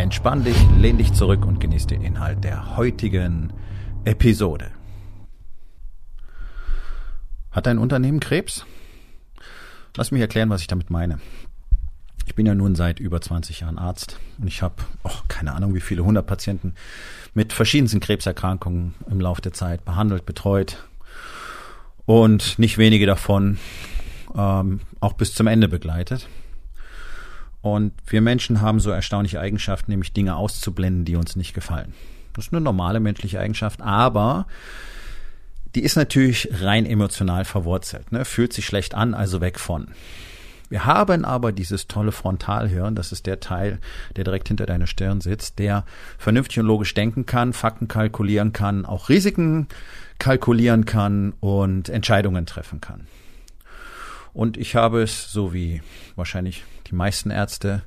Entspann dich, lehn dich zurück und genieß den Inhalt der heutigen Episode. Hat dein Unternehmen Krebs? Lass mich erklären, was ich damit meine. Ich bin ja nun seit über 20 Jahren Arzt und ich habe, oh, keine Ahnung, wie viele hundert Patienten mit verschiedensten Krebserkrankungen im Laufe der Zeit behandelt, betreut und nicht wenige davon ähm, auch bis zum Ende begleitet. Und wir Menschen haben so erstaunliche Eigenschaften, nämlich Dinge auszublenden, die uns nicht gefallen. Das ist eine normale menschliche Eigenschaft, aber die ist natürlich rein emotional verwurzelt. Ne? Fühlt sich schlecht an, also weg von. Wir haben aber dieses tolle Frontalhirn, das ist der Teil, der direkt hinter deiner Stirn sitzt, der vernünftig und logisch denken kann, Fakten kalkulieren kann, auch Risiken kalkulieren kann und Entscheidungen treffen kann. Und ich habe es, so wie wahrscheinlich die meisten Ärzte,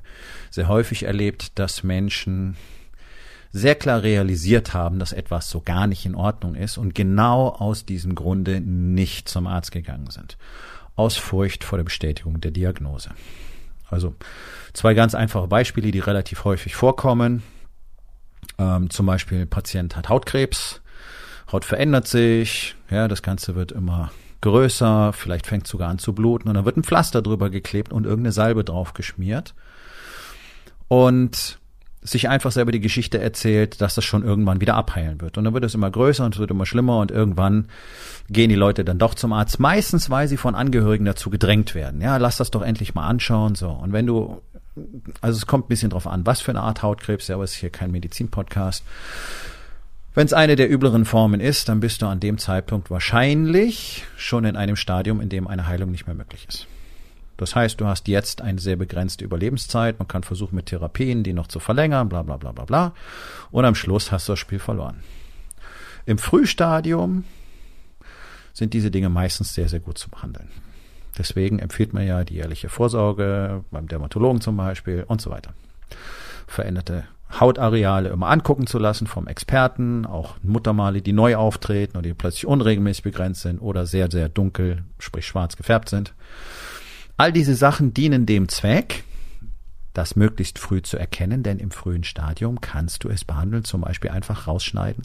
sehr häufig erlebt, dass Menschen sehr klar realisiert haben, dass etwas so gar nicht in Ordnung ist und genau aus diesem Grunde nicht zum Arzt gegangen sind. Aus Furcht vor der Bestätigung der Diagnose. Also zwei ganz einfache Beispiele, die relativ häufig vorkommen. Ähm, zum Beispiel, Patient hat Hautkrebs, Haut verändert sich, ja, das Ganze wird immer größer, vielleicht fängt sogar an zu bluten und dann wird ein Pflaster drüber geklebt und irgendeine Salbe drauf geschmiert. Und sich einfach selber die Geschichte erzählt, dass das schon irgendwann wieder abheilen wird. Und dann wird es immer größer und es wird immer schlimmer und irgendwann gehen die Leute dann doch zum Arzt. Meistens, weil sie von Angehörigen dazu gedrängt werden. Ja, lass das doch endlich mal anschauen, so. Und wenn du, also es kommt ein bisschen drauf an, was für eine Art Hautkrebs, ja, aber es ist hier kein Medizin-Podcast. Wenn es eine der übleren Formen ist, dann bist du an dem Zeitpunkt wahrscheinlich schon in einem Stadium, in dem eine Heilung nicht mehr möglich ist. Das heißt, du hast jetzt eine sehr begrenzte Überlebenszeit. Man kann versuchen, mit Therapien die noch zu verlängern, bla bla bla bla bla. Und am Schluss hast du das Spiel verloren. Im Frühstadium sind diese Dinge meistens sehr, sehr gut zu behandeln. Deswegen empfiehlt man ja die jährliche Vorsorge beim Dermatologen zum Beispiel und so weiter. Veränderte Hautareale immer angucken zu lassen vom Experten, auch Muttermale, die neu auftreten oder die plötzlich unregelmäßig begrenzt sind oder sehr, sehr dunkel, sprich schwarz gefärbt sind. All diese Sachen dienen dem Zweck, das möglichst früh zu erkennen, denn im frühen Stadium kannst du es behandeln, zum Beispiel einfach rausschneiden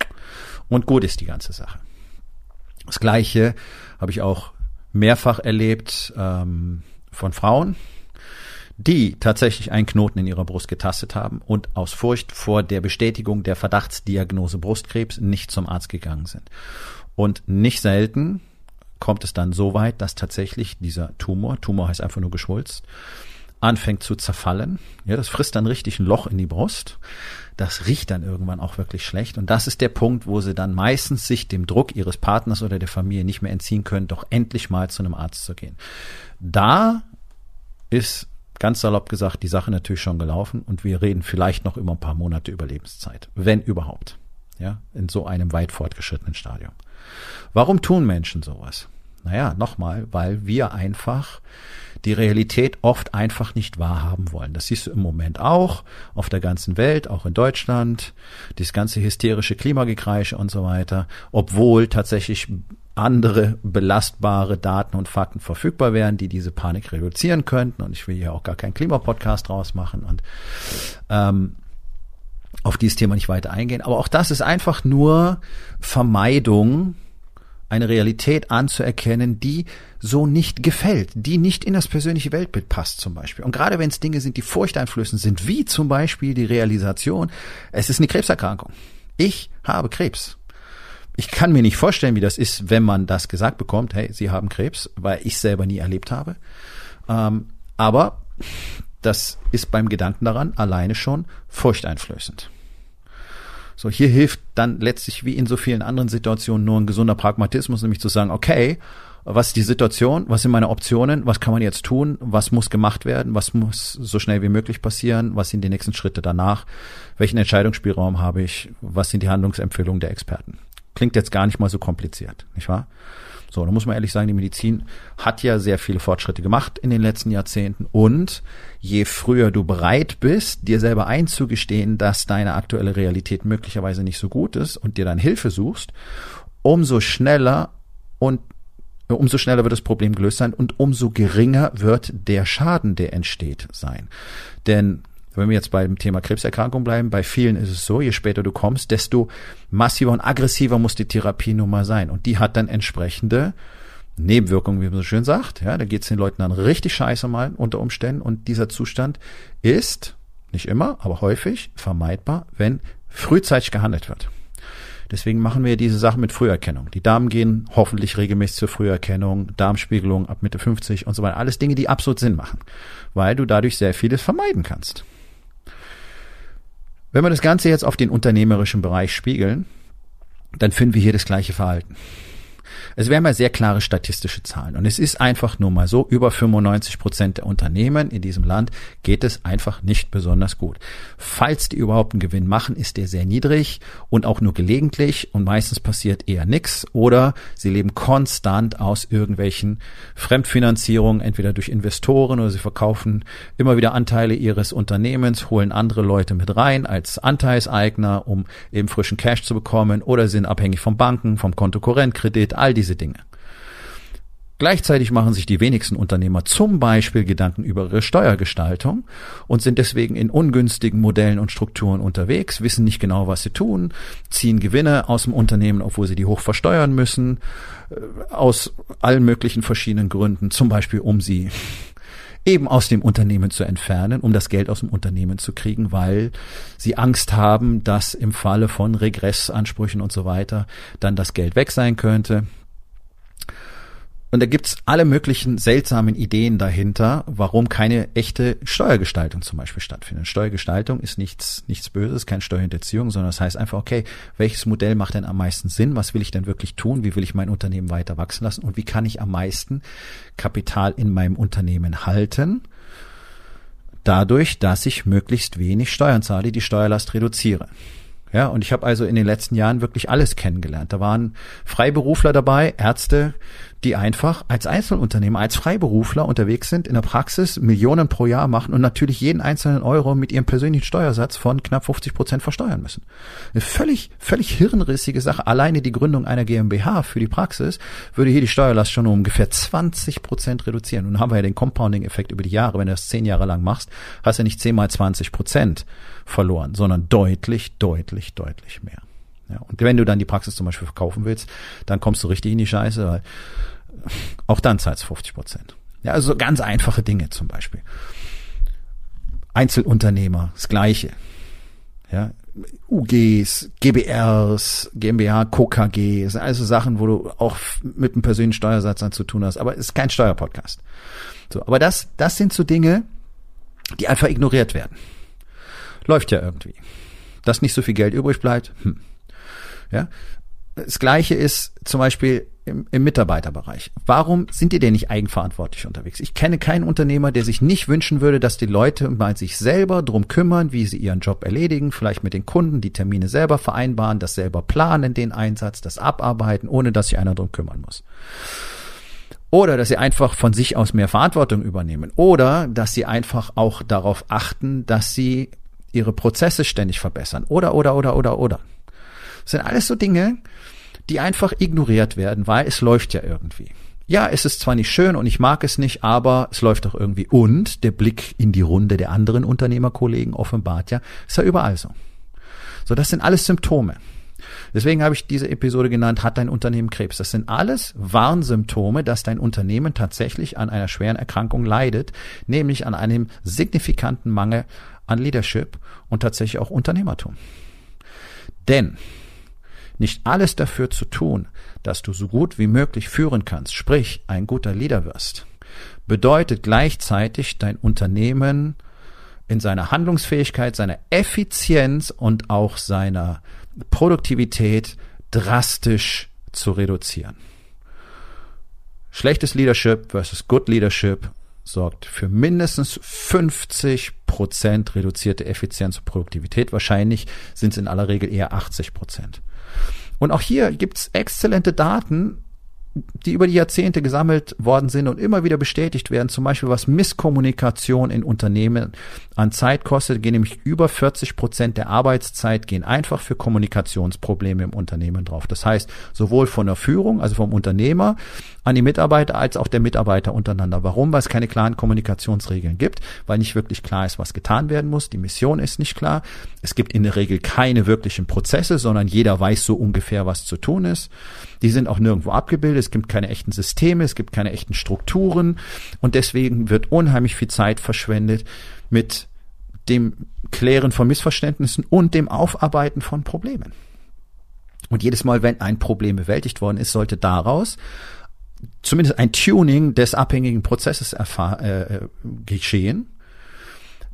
und gut ist die ganze Sache. Das gleiche habe ich auch mehrfach erlebt ähm, von Frauen, die tatsächlich einen Knoten in ihrer Brust getastet haben und aus Furcht vor der Bestätigung der Verdachtsdiagnose Brustkrebs nicht zum Arzt gegangen sind. Und nicht selten kommt es dann so weit, dass tatsächlich dieser Tumor, Tumor heißt einfach nur geschwulst, anfängt zu zerfallen. Ja, das frisst dann richtig ein Loch in die Brust. Das riecht dann irgendwann auch wirklich schlecht. Und das ist der Punkt, wo sie dann meistens sich dem Druck ihres Partners oder der Familie nicht mehr entziehen können, doch endlich mal zu einem Arzt zu gehen. Da ist ganz salopp gesagt, die Sache natürlich schon gelaufen und wir reden vielleicht noch über ein paar Monate Überlebenszeit, wenn überhaupt, ja, in so einem weit fortgeschrittenen Stadium. Warum tun Menschen sowas? Naja, nochmal, weil wir einfach die Realität oft einfach nicht wahrhaben wollen. Das siehst du im Moment auch auf der ganzen Welt, auch in Deutschland, dieses ganze hysterische Klimagekreische und so weiter, obwohl tatsächlich andere belastbare Daten und Fakten verfügbar wären, die diese Panik reduzieren könnten. Und ich will hier auch gar keinen Klimapodcast draus machen und ähm, auf dieses Thema nicht weiter eingehen. Aber auch das ist einfach nur Vermeidung, eine Realität anzuerkennen, die so nicht gefällt, die nicht in das persönliche Weltbild passt zum Beispiel. Und gerade wenn es Dinge sind, die furchteinflößend sind, wie zum Beispiel die Realisation, es ist eine Krebserkrankung. Ich habe Krebs ich kann mir nicht vorstellen, wie das ist, wenn man das gesagt bekommt, hey, Sie haben Krebs, weil ich selber nie erlebt habe. Ähm, aber das ist beim Gedanken daran alleine schon furchteinflößend. So, hier hilft dann letztlich wie in so vielen anderen Situationen nur ein gesunder Pragmatismus, nämlich zu sagen, okay, was ist die Situation, was sind meine Optionen, was kann man jetzt tun, was muss gemacht werden, was muss so schnell wie möglich passieren, was sind die nächsten Schritte danach, welchen Entscheidungsspielraum habe ich, was sind die Handlungsempfehlungen der Experten. Klingt jetzt gar nicht mal so kompliziert, nicht wahr? So, da muss man ehrlich sagen, die Medizin hat ja sehr viele Fortschritte gemacht in den letzten Jahrzehnten und je früher du bereit bist, dir selber einzugestehen, dass deine aktuelle Realität möglicherweise nicht so gut ist und dir dann Hilfe suchst, umso schneller und umso schneller wird das Problem gelöst sein und umso geringer wird der Schaden, der entsteht, sein. Denn wenn wir jetzt beim Thema Krebserkrankung bleiben, bei vielen ist es so, je später du kommst, desto massiver und aggressiver muss die Therapienummer sein. Und die hat dann entsprechende Nebenwirkungen, wie man so schön sagt. Ja, da geht es den Leuten dann richtig scheiße mal unter Umständen. Und dieser Zustand ist, nicht immer, aber häufig vermeidbar, wenn frühzeitig gehandelt wird. Deswegen machen wir diese Sachen mit Früherkennung. Die Damen gehen hoffentlich regelmäßig zur Früherkennung, Darmspiegelung ab Mitte 50 und so weiter. Alles Dinge, die absolut Sinn machen, weil du dadurch sehr vieles vermeiden kannst. Wenn wir das Ganze jetzt auf den unternehmerischen Bereich spiegeln, dann finden wir hier das gleiche Verhalten. Es wären mal sehr klare statistische Zahlen. Und es ist einfach nur mal so, über 95 Prozent der Unternehmen in diesem Land geht es einfach nicht besonders gut. Falls die überhaupt einen Gewinn machen, ist der sehr niedrig und auch nur gelegentlich und meistens passiert eher nichts oder sie leben konstant aus irgendwelchen Fremdfinanzierungen, entweder durch Investoren oder sie verkaufen immer wieder Anteile ihres Unternehmens, holen andere Leute mit rein als Anteilseigner, um eben frischen Cash zu bekommen oder sind abhängig von Banken, vom Kontokorrentkredit, all diese Dinge. Gleichzeitig machen sich die wenigsten Unternehmer zum Beispiel Gedanken über ihre Steuergestaltung und sind deswegen in ungünstigen Modellen und Strukturen unterwegs, wissen nicht genau, was sie tun, ziehen Gewinne aus dem Unternehmen, obwohl sie die hoch versteuern müssen, äh, aus allen möglichen verschiedenen Gründen, zum Beispiel um sie eben aus dem Unternehmen zu entfernen, um das Geld aus dem Unternehmen zu kriegen, weil sie Angst haben, dass im Falle von Regressansprüchen und so weiter dann das Geld weg sein könnte. Und da gibt's alle möglichen seltsamen Ideen dahinter, warum keine echte Steuergestaltung zum Beispiel stattfindet. Steuergestaltung ist nichts, nichts Böses, keine Steuerhinterziehung, sondern das heißt einfach, okay, welches Modell macht denn am meisten Sinn? Was will ich denn wirklich tun? Wie will ich mein Unternehmen weiter wachsen lassen? Und wie kann ich am meisten Kapital in meinem Unternehmen halten? Dadurch, dass ich möglichst wenig Steuern zahle, die Steuerlast reduziere. Ja, und ich habe also in den letzten Jahren wirklich alles kennengelernt. Da waren Freiberufler dabei, Ärzte, die einfach als Einzelunternehmer, als Freiberufler unterwegs sind, in der Praxis Millionen pro Jahr machen und natürlich jeden einzelnen Euro mit ihrem persönlichen Steuersatz von knapp 50 Prozent versteuern müssen. Eine völlig, völlig hirnrissige Sache. Alleine die Gründung einer GmbH für die Praxis würde hier die Steuerlast schon um ungefähr 20 Prozent reduzieren. Und dann haben wir ja den Compounding-Effekt über die Jahre. Wenn du das zehn Jahre lang machst, hast du nicht 10 mal 20 Prozent verloren, sondern deutlich, deutlich, deutlich mehr. Ja, und wenn du dann die Praxis zum Beispiel verkaufen willst, dann kommst du richtig in die Scheiße, weil auch dann zahlst du 50 Prozent. Ja, also ganz einfache Dinge zum Beispiel. Einzelunternehmer, das Gleiche. Ja, UGs, GBRs, GmbH, KKG, sind also Sachen, wo du auch mit einem persönlichen Steuersatz dann zu tun hast, aber es ist kein Steuerpodcast. So, aber das, das sind so Dinge, die einfach ignoriert werden. Läuft ja irgendwie. Dass nicht so viel Geld übrig bleibt, hm. Ja. Das Gleiche ist zum Beispiel im, im Mitarbeiterbereich. Warum sind die denn nicht eigenverantwortlich unterwegs? Ich kenne keinen Unternehmer, der sich nicht wünschen würde, dass die Leute mal sich selber drum kümmern, wie sie ihren Job erledigen, vielleicht mit den Kunden die Termine selber vereinbaren, das selber planen, den Einsatz, das abarbeiten, ohne dass sich einer drum kümmern muss. Oder dass sie einfach von sich aus mehr Verantwortung übernehmen. Oder dass sie einfach auch darauf achten, dass sie ihre Prozesse ständig verbessern. Oder, oder, oder, oder, oder. Das sind alles so Dinge, die einfach ignoriert werden, weil es läuft ja irgendwie. Ja, es ist zwar nicht schön und ich mag es nicht, aber es läuft doch irgendwie. Und der Blick in die Runde der anderen Unternehmerkollegen offenbart ja, ist ja überall so. So, das sind alles Symptome. Deswegen habe ich diese Episode genannt, hat dein Unternehmen Krebs. Das sind alles Warnsymptome, dass dein Unternehmen tatsächlich an einer schweren Erkrankung leidet, nämlich an einem signifikanten Mangel an Leadership und tatsächlich auch Unternehmertum. Denn nicht alles dafür zu tun, dass du so gut wie möglich führen kannst, sprich ein guter Leader wirst, bedeutet gleichzeitig dein Unternehmen in seiner Handlungsfähigkeit, seiner Effizienz und auch seiner Produktivität drastisch zu reduzieren. Schlechtes Leadership versus Good Leadership sorgt für mindestens 50 Prozent reduzierte Effizienz und Produktivität. Wahrscheinlich sind es in aller Regel eher 80 Prozent. Und auch hier gibt's exzellente Daten, die über die Jahrzehnte gesammelt worden sind und immer wieder bestätigt werden, zum Beispiel was Misskommunikation in Unternehmen an Zeit kostet, gehen nämlich über 40 Prozent der Arbeitszeit gehen einfach für Kommunikationsprobleme im Unternehmen drauf. Das heißt, sowohl von der Führung, also vom Unternehmer an die Mitarbeiter als auch der Mitarbeiter untereinander. Warum? Weil es keine klaren Kommunikationsregeln gibt, weil nicht wirklich klar ist, was getan werden muss. Die Mission ist nicht klar. Es gibt in der Regel keine wirklichen Prozesse, sondern jeder weiß so ungefähr, was zu tun ist. Die sind auch nirgendwo abgebildet. Es gibt keine echten Systeme, es gibt keine echten Strukturen und deswegen wird unheimlich viel Zeit verschwendet mit dem Klären von Missverständnissen und dem Aufarbeiten von Problemen. Und jedes Mal, wenn ein Problem bewältigt worden ist, sollte daraus zumindest ein Tuning des abhängigen Prozesses äh, geschehen,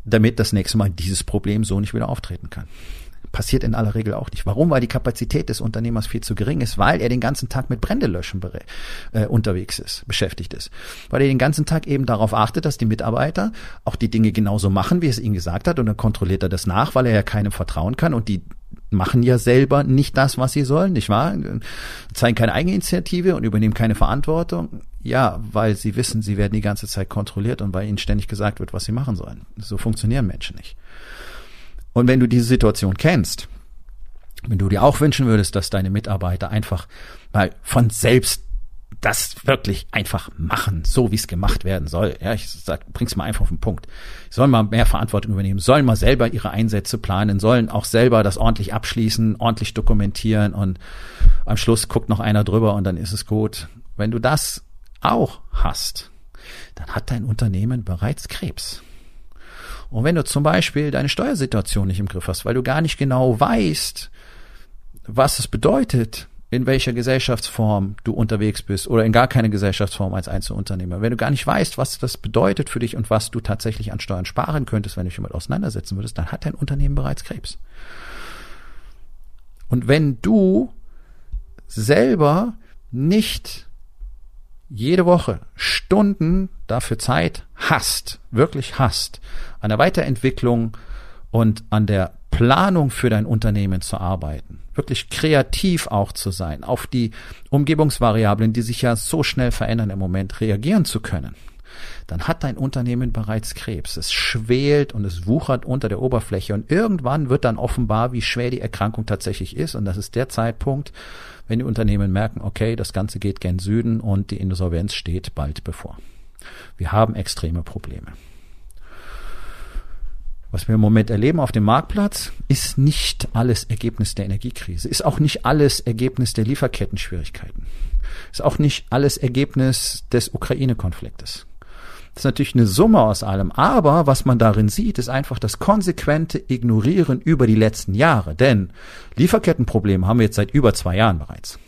damit das nächste Mal dieses Problem so nicht wieder auftreten kann. Passiert in aller Regel auch nicht. Warum? Weil die Kapazität des Unternehmers viel zu gering ist, weil er den ganzen Tag mit Brändelöschen äh, unterwegs ist, beschäftigt ist. Weil er den ganzen Tag eben darauf achtet, dass die Mitarbeiter auch die Dinge genauso machen, wie es ihnen gesagt hat, und dann kontrolliert er das nach, weil er ja keinem vertrauen kann und die machen ja selber nicht das, was sie sollen, nicht wahr? Zeigen keine Eigeninitiative und übernehmen keine Verantwortung. Ja, weil sie wissen, sie werden die ganze Zeit kontrolliert und weil ihnen ständig gesagt wird, was sie machen sollen. So funktionieren Menschen nicht. Und wenn du diese Situation kennst, wenn du dir auch wünschen würdest, dass deine Mitarbeiter einfach mal von selbst das wirklich einfach machen, so wie es gemacht werden soll. Ja, ich sag, bring's mal einfach auf den Punkt. Sollen mal mehr Verantwortung übernehmen, sollen mal selber ihre Einsätze planen, sollen auch selber das ordentlich abschließen, ordentlich dokumentieren und am Schluss guckt noch einer drüber und dann ist es gut. Wenn du das auch hast, dann hat dein Unternehmen bereits Krebs. Und wenn du zum Beispiel deine Steuersituation nicht im Griff hast, weil du gar nicht genau weißt, was es bedeutet, in welcher Gesellschaftsform du unterwegs bist oder in gar keine Gesellschaftsform als Einzelunternehmer. Wenn du gar nicht weißt, was das bedeutet für dich und was du tatsächlich an Steuern sparen könntest, wenn du dich damit auseinandersetzen würdest, dann hat dein Unternehmen bereits Krebs. Und wenn du selber nicht jede Woche Stunden dafür Zeit hast, wirklich hast, an der Weiterentwicklung und an der Planung für dein Unternehmen zu arbeiten, wirklich kreativ auch zu sein, auf die Umgebungsvariablen, die sich ja so schnell verändern im Moment, reagieren zu können, dann hat dein Unternehmen bereits Krebs. Es schwelt und es wuchert unter der Oberfläche und irgendwann wird dann offenbar, wie schwer die Erkrankung tatsächlich ist und das ist der Zeitpunkt, wenn die Unternehmen merken, okay, das Ganze geht gen Süden und die Insolvenz steht bald bevor. Wir haben extreme Probleme. Was wir im Moment erleben auf dem Marktplatz, ist nicht alles Ergebnis der Energiekrise, ist auch nicht alles Ergebnis der Lieferkettenschwierigkeiten, ist auch nicht alles Ergebnis des Ukraine-Konfliktes. Das ist natürlich eine Summe aus allem, aber was man darin sieht, ist einfach das konsequente Ignorieren über die letzten Jahre. Denn Lieferkettenprobleme haben wir jetzt seit über zwei Jahren bereits.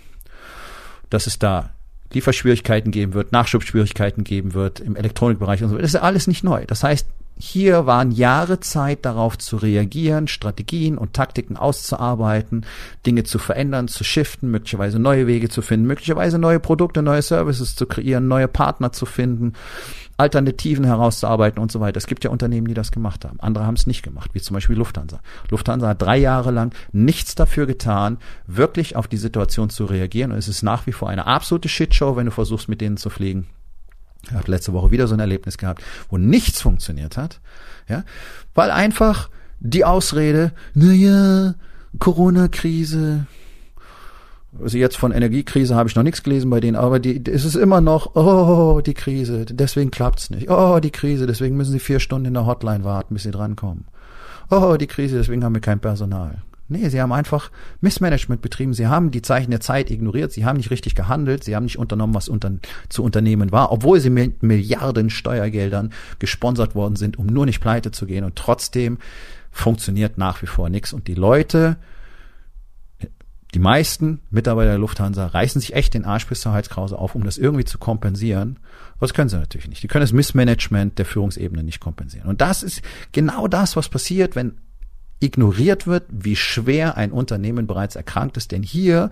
Dass es da Lieferschwierigkeiten geben wird, Nachschubschwierigkeiten geben wird im Elektronikbereich und so, das ist alles nicht neu. Das heißt, hier waren Jahre Zeit darauf zu reagieren, Strategien und Taktiken auszuarbeiten, Dinge zu verändern, zu shiften, möglicherweise neue Wege zu finden, möglicherweise neue Produkte, neue Services zu kreieren, neue Partner zu finden, Alternativen herauszuarbeiten und so weiter. Es gibt ja Unternehmen, die das gemacht haben. Andere haben es nicht gemacht, wie zum Beispiel Lufthansa. Lufthansa hat drei Jahre lang nichts dafür getan, wirklich auf die Situation zu reagieren. Und es ist nach wie vor eine absolute Shitshow, wenn du versuchst, mit denen zu fliegen. Ich habe letzte Woche wieder so ein Erlebnis gehabt, wo nichts funktioniert hat, ja, weil einfach die Ausrede, naja, Corona-Krise, also jetzt von Energiekrise habe ich noch nichts gelesen bei denen, aber die, es ist immer noch, oh, die Krise, deswegen klappt's nicht. Oh, die Krise, deswegen müssen sie vier Stunden in der Hotline warten, bis sie drankommen. Oh, die Krise, deswegen haben wir kein Personal. Nee, sie haben einfach Missmanagement betrieben. Sie haben die Zeichen der Zeit ignoriert. Sie haben nicht richtig gehandelt. Sie haben nicht unternommen, was unter, zu unternehmen war, obwohl sie mit Milliarden Steuergeldern gesponsert worden sind, um nur nicht pleite zu gehen. Und trotzdem funktioniert nach wie vor nichts. Und die Leute, die meisten Mitarbeiter der Lufthansa reißen sich echt den Arsch bis zur Heizkrause auf, um das irgendwie zu kompensieren. Aber das können sie natürlich nicht. Die können das Missmanagement der Führungsebene nicht kompensieren. Und das ist genau das, was passiert, wenn ignoriert wird, wie schwer ein Unternehmen bereits erkrankt ist. Denn hier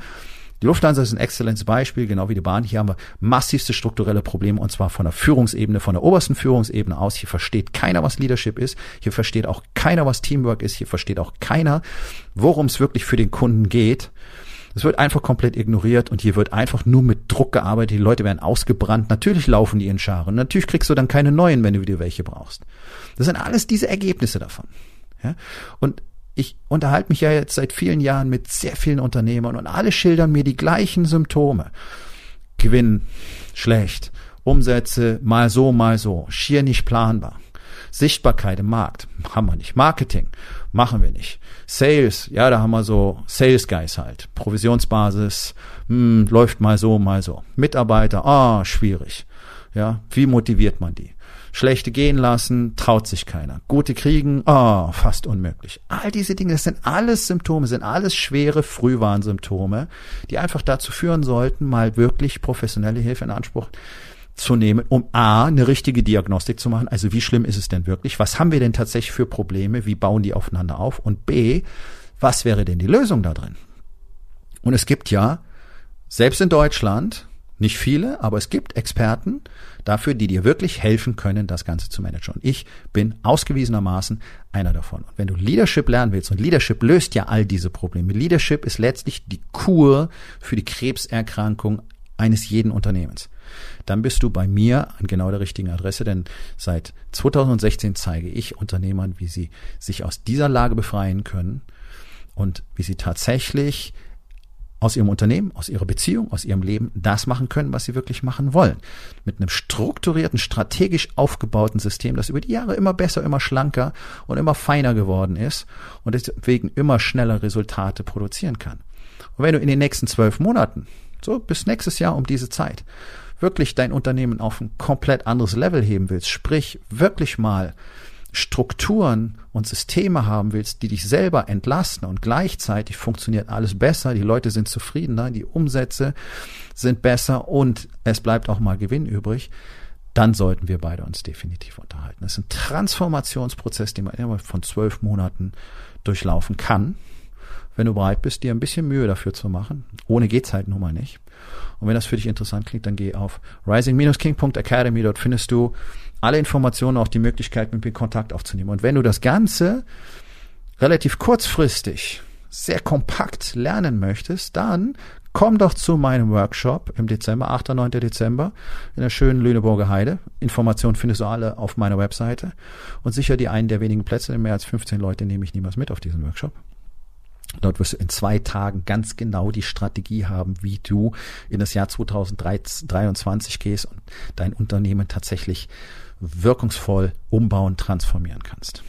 Die Lufthansa ist ein exzellentes Beispiel, genau wie die Bahn. Hier haben wir massivste strukturelle Probleme und zwar von der Führungsebene, von der obersten Führungsebene aus. Hier versteht keiner, was Leadership ist. Hier versteht auch keiner, was Teamwork ist. Hier versteht auch keiner, worum es wirklich für den Kunden geht. Es wird einfach komplett ignoriert und hier wird einfach nur mit Druck gearbeitet. Die Leute werden ausgebrannt. Natürlich laufen die in Scharen. Natürlich kriegst du dann keine neuen, wenn du wieder welche brauchst. Das sind alles diese Ergebnisse davon. Ja? Und ich unterhalte mich ja jetzt seit vielen Jahren mit sehr vielen Unternehmern und alle schildern mir die gleichen Symptome. Gewinn schlecht, Umsätze mal so, mal so, schier nicht planbar. Sichtbarkeit im Markt haben wir nicht. Marketing machen wir nicht. Sales, ja, da haben wir so Sales Guys halt. Provisionsbasis, hm, läuft mal so, mal so. Mitarbeiter, ah, schwierig. Ja, wie motiviert man die? Schlechte gehen lassen, traut sich keiner. Gute kriegen, oh, fast unmöglich. All diese Dinge, das sind alles Symptome, sind alles schwere Frühwarnsymptome, die einfach dazu führen sollten, mal wirklich professionelle Hilfe in Anspruch zu nehmen, um A, eine richtige Diagnostik zu machen. Also wie schlimm ist es denn wirklich? Was haben wir denn tatsächlich für Probleme? Wie bauen die aufeinander auf? Und B, was wäre denn die Lösung da drin? Und es gibt ja, selbst in Deutschland, nicht viele, aber es gibt Experten dafür, die dir wirklich helfen können, das Ganze zu managen. Und ich bin ausgewiesenermaßen einer davon. Und wenn du Leadership lernen willst, und Leadership löst ja all diese Probleme, Leadership ist letztlich die Kur für die Krebserkrankung eines jeden Unternehmens, dann bist du bei mir an genau der richtigen Adresse, denn seit 2016 zeige ich Unternehmern, wie sie sich aus dieser Lage befreien können und wie sie tatsächlich aus ihrem Unternehmen, aus ihrer Beziehung, aus ihrem Leben das machen können, was sie wirklich machen wollen. Mit einem strukturierten, strategisch aufgebauten System, das über die Jahre immer besser, immer schlanker und immer feiner geworden ist und deswegen immer schneller Resultate produzieren kann. Und wenn du in den nächsten zwölf Monaten, so bis nächstes Jahr um diese Zeit, wirklich dein Unternehmen auf ein komplett anderes Level heben willst, sprich wirklich mal Strukturen und Systeme haben willst, die dich selber entlasten und gleichzeitig funktioniert alles besser, die Leute sind zufriedener, die Umsätze sind besser und es bleibt auch mal Gewinn übrig, dann sollten wir beide uns definitiv unterhalten. Das ist ein Transformationsprozess, den man immer von zwölf Monaten durchlaufen kann, wenn du bereit bist, dir ein bisschen Mühe dafür zu machen. Ohne geht's halt nun mal nicht. Und wenn das für dich interessant klingt, dann geh auf rising-king.academy. Dort findest du alle Informationen, auch die Möglichkeit, mit mir Kontakt aufzunehmen. Und wenn du das Ganze relativ kurzfristig, sehr kompakt lernen möchtest, dann komm doch zu meinem Workshop im Dezember, 8. 9. Dezember, in der schönen Lüneburger Heide. Informationen findest du alle auf meiner Webseite. Und sicher die einen der wenigen Plätze, mehr als 15 Leute nehme ich niemals mit auf diesen Workshop. Dort wirst du in zwei Tagen ganz genau die Strategie haben, wie du in das Jahr 2023 gehst und dein Unternehmen tatsächlich wirkungsvoll umbauen, transformieren kannst.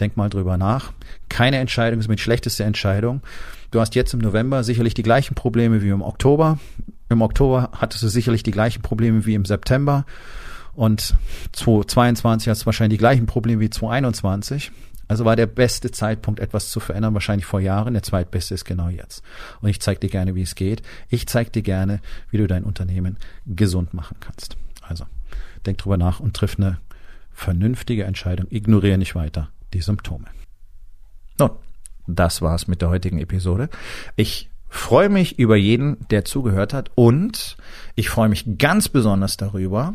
Denk mal drüber nach. Keine Entscheidung ist mit schlechteste Entscheidung. Du hast jetzt im November sicherlich die gleichen Probleme wie im Oktober. Im Oktober hattest du sicherlich die gleichen Probleme wie im September. Und 2022 hast du wahrscheinlich die gleichen Probleme wie 2021. Also war der beste Zeitpunkt, etwas zu verändern, wahrscheinlich vor Jahren. Der zweitbeste ist genau jetzt. Und ich zeige dir gerne, wie es geht. Ich zeige dir gerne, wie du dein Unternehmen gesund machen kannst. Also, denk drüber nach und triff eine vernünftige Entscheidung. Ignoriere nicht weiter die Symptome. Nun, das war's mit der heutigen Episode. Ich freue mich über jeden, der zugehört hat und ich freue mich ganz besonders darüber,